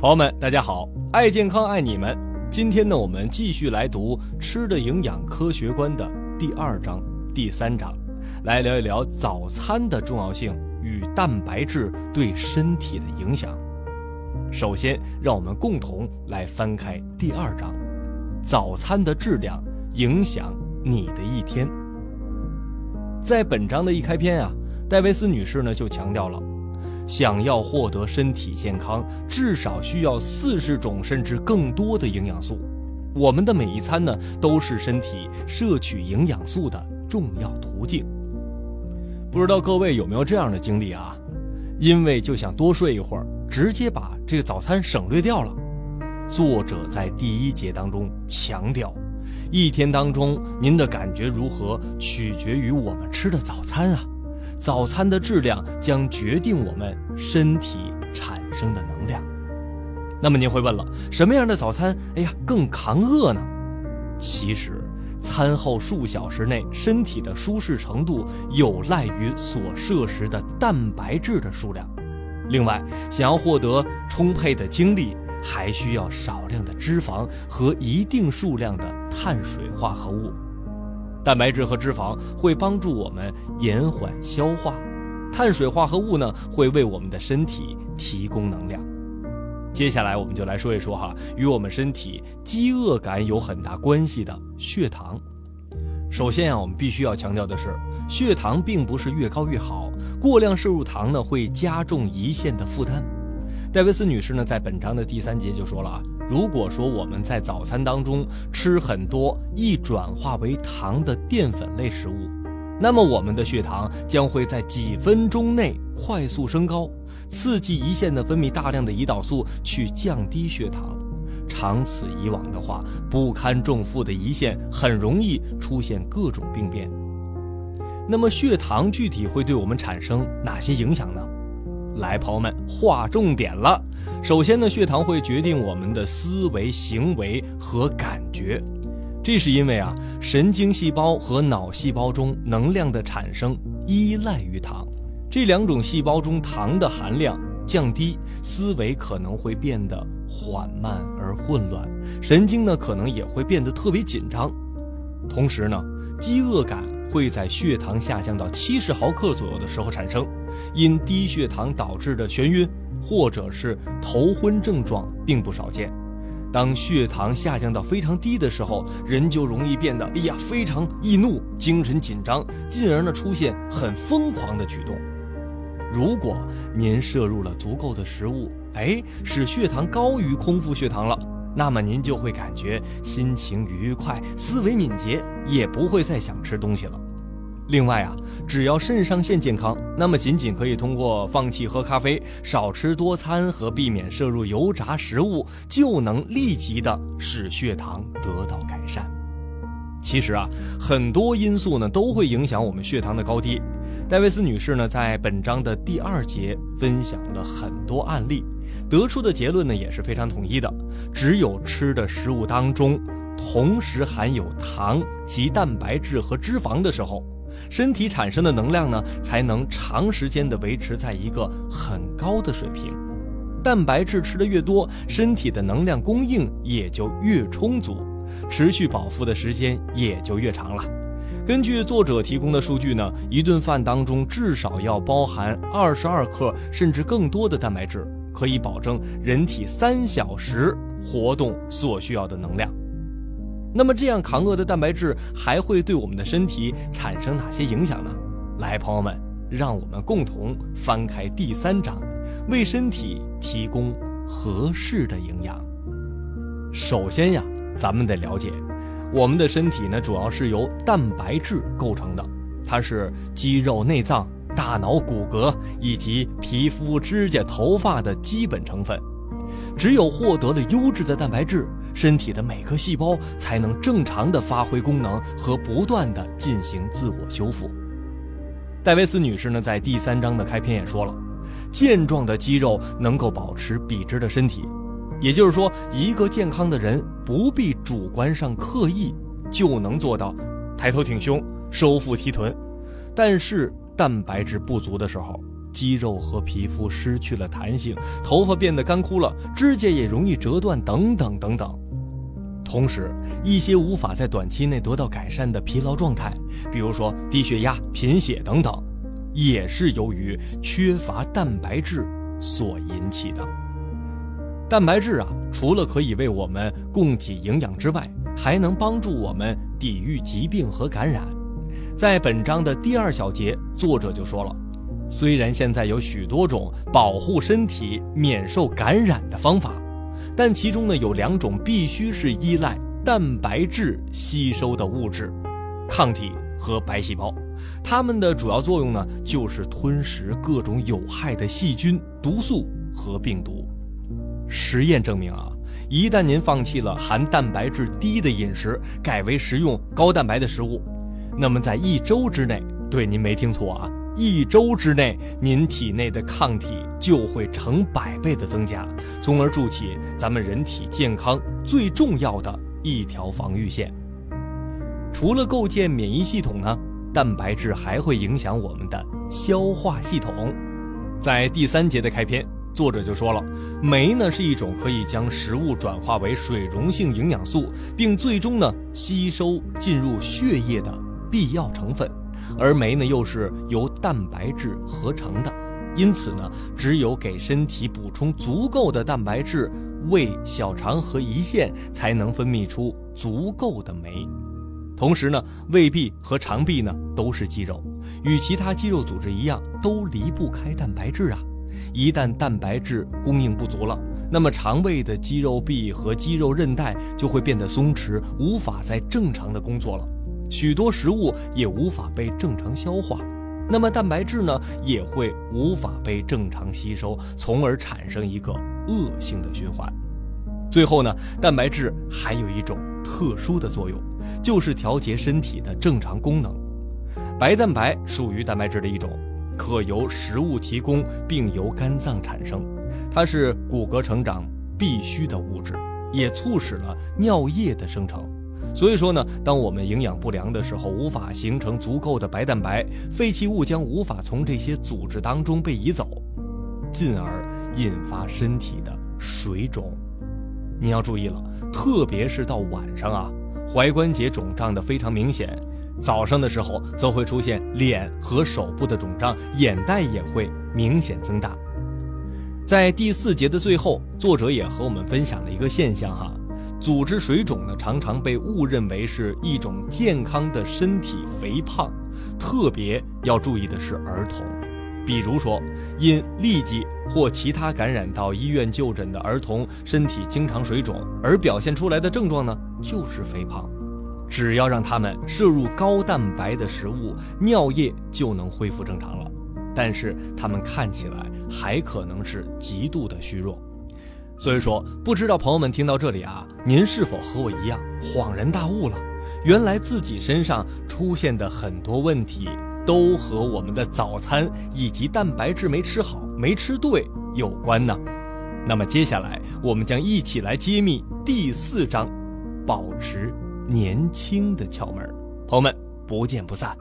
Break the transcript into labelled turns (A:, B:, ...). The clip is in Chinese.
A: 朋友们，大家好，爱健康爱你们。今天呢，我们继续来读《吃的营养科学观》的第二章、第三章，来聊一聊早餐的重要性与蛋白质对身体的影响。首先，让我们共同来翻开第二章：早餐的质量影响你的一天。在本章的一开篇啊，戴维斯女士呢就强调了。想要获得身体健康，至少需要四十种甚至更多的营养素。我们的每一餐呢，都是身体摄取营养素的重要途径。不知道各位有没有这样的经历啊？因为就想多睡一会儿，直接把这个早餐省略掉了。作者在第一节当中强调，一天当中您的感觉如何，取决于我们吃的早餐啊。早餐的质量将决定我们身体产生的能量。那么您会问了，什么样的早餐，哎呀，更抗饿呢？其实，餐后数小时内身体的舒适程度有赖于所摄食的蛋白质的数量。另外，想要获得充沛的精力，还需要少量的脂肪和一定数量的碳水化合物。蛋白质和脂肪会帮助我们延缓消化，碳水化合物呢会为我们的身体提供能量。接下来我们就来说一说哈，与我们身体饥饿感有很大关系的血糖。首先啊，我们必须要强调的是，血糖并不是越高越好，过量摄入糖呢会加重胰腺的负担。戴维斯女士呢在本章的第三节就说了啊。如果说我们在早餐当中吃很多易转化为糖的淀粉类食物，那么我们的血糖将会在几分钟内快速升高，刺激胰腺的分泌大量的胰岛素去降低血糖。长此以往的话，不堪重负的胰腺很容易出现各种病变。那么血糖具体会对我们产生哪些影响呢？来，朋友们，划重点了。首先呢，血糖会决定我们的思维、行为和感觉，这是因为啊，神经细胞和脑细胞中能量的产生依赖于糖。这两种细胞中糖的含量降低，思维可能会变得缓慢而混乱，神经呢可能也会变得特别紧张。同时呢，饥饿感。会在血糖下降到七十毫克左右的时候产生，因低血糖导致的眩晕或者是头昏症状并不少见。当血糖下降到非常低的时候，人就容易变得哎呀非常易怒、精神紧张，进而呢出现很疯狂的举动。如果您摄入了足够的食物，哎，使血糖高于空腹血糖了。那么您就会感觉心情愉快，思维敏捷，也不会再想吃东西了。另外啊，只要肾上腺健康，那么仅仅可以通过放弃喝咖啡、少吃多餐和避免摄入油炸食物，就能立即的使血糖得到改善。其实啊，很多因素呢都会影响我们血糖的高低。戴维斯女士呢在本章的第二节分享了很多案例。得出的结论呢也是非常统一的，只有吃的食物当中同时含有糖及蛋白质和脂肪的时候，身体产生的能量呢才能长时间的维持在一个很高的水平。蛋白质吃的越多，身体的能量供应也就越充足，持续饱腹的时间也就越长了。根据作者提供的数据呢，一顿饭当中至少要包含二十二克甚至更多的蛋白质。可以保证人体三小时活动所需要的能量。那么，这样抗饿的蛋白质还会对我们的身体产生哪些影响呢？来，朋友们，让我们共同翻开第三章，为身体提供合适的营养。首先呀，咱们得了解，我们的身体呢，主要是由蛋白质构成的，它是肌肉、内脏。大脑、骨骼以及皮肤、指甲、头发的基本成分，只有获得了优质的蛋白质，身体的每个细胞才能正常的发挥功能和不断的进行自我修复。戴维斯女士呢，在第三章的开篇也说了，健壮的肌肉能够保持笔直的身体，也就是说，一个健康的人不必主观上刻意就能做到抬头挺胸、收腹提臀，但是。蛋白质不足的时候，肌肉和皮肤失去了弹性，头发变得干枯了，指甲也容易折断，等等等等。同时，一些无法在短期内得到改善的疲劳状态，比如说低血压、贫血等等，也是由于缺乏蛋白质所引起的。蛋白质啊，除了可以为我们供给营养之外，还能帮助我们抵御疾病和感染。在本章的第二小节，作者就说了，虽然现在有许多种保护身体免受感染的方法。但其中呢有两种必须是依赖蛋白质吸收的物质，抗体和白细胞，它们的主要作用呢就是吞食各种有害的细菌、毒素和病毒。实验证明啊，一旦您放弃了含蛋白质低的饮食，改为食用高蛋白的食物，那么在一周之内，对您没听错啊。一周之内，您体内的抗体就会成百倍的增加，从而筑起咱们人体健康最重要的一条防御线。除了构建免疫系统呢，蛋白质还会影响我们的消化系统。在第三节的开篇，作者就说了，酶呢是一种可以将食物转化为水溶性营养素，并最终呢吸收进入血液的必要成分。而酶呢，又是由蛋白质合成的，因此呢，只有给身体补充足够的蛋白质，胃、小肠和胰腺才能分泌出足够的酶。同时呢，胃壁和肠壁呢都是肌肉，与其他肌肉组织一样，都离不开蛋白质啊。一旦蛋白质供应不足了，那么肠胃的肌肉壁和肌肉韧带就会变得松弛，无法再正常的工作了。许多食物也无法被正常消化，那么蛋白质呢也会无法被正常吸收，从而产生一个恶性的循环。最后呢，蛋白质还有一种特殊的作用，就是调节身体的正常功能。白蛋白属于蛋白质的一种，可由食物提供，并由肝脏产生，它是骨骼成长必须的物质，也促使了尿液的生成。所以说呢，当我们营养不良的时候，无法形成足够的白蛋白，废弃物将无法从这些组织当中被移走，进而引发身体的水肿。你要注意了，特别是到晚上啊，踝关节肿胀的非常明显；早上的时候则会出现脸和手部的肿胀，眼袋也会明显增大。在第四节的最后，作者也和我们分享了一个现象哈。组织水肿呢，常常被误认为是一种健康的身体肥胖，特别要注意的是儿童，比如说因痢疾或其他感染到医院就诊的儿童，身体经常水肿，而表现出来的症状呢就是肥胖。只要让他们摄入高蛋白的食物，尿液就能恢复正常了，但是他们看起来还可能是极度的虚弱。所以说，不知道朋友们听到这里啊，您是否和我一样恍然大悟了？原来自己身上出现的很多问题，都和我们的早餐以及蛋白质没吃好、没吃对有关呢。那么接下来，我们将一起来揭秘第四章，保持年轻的窍门。朋友们，不见不散。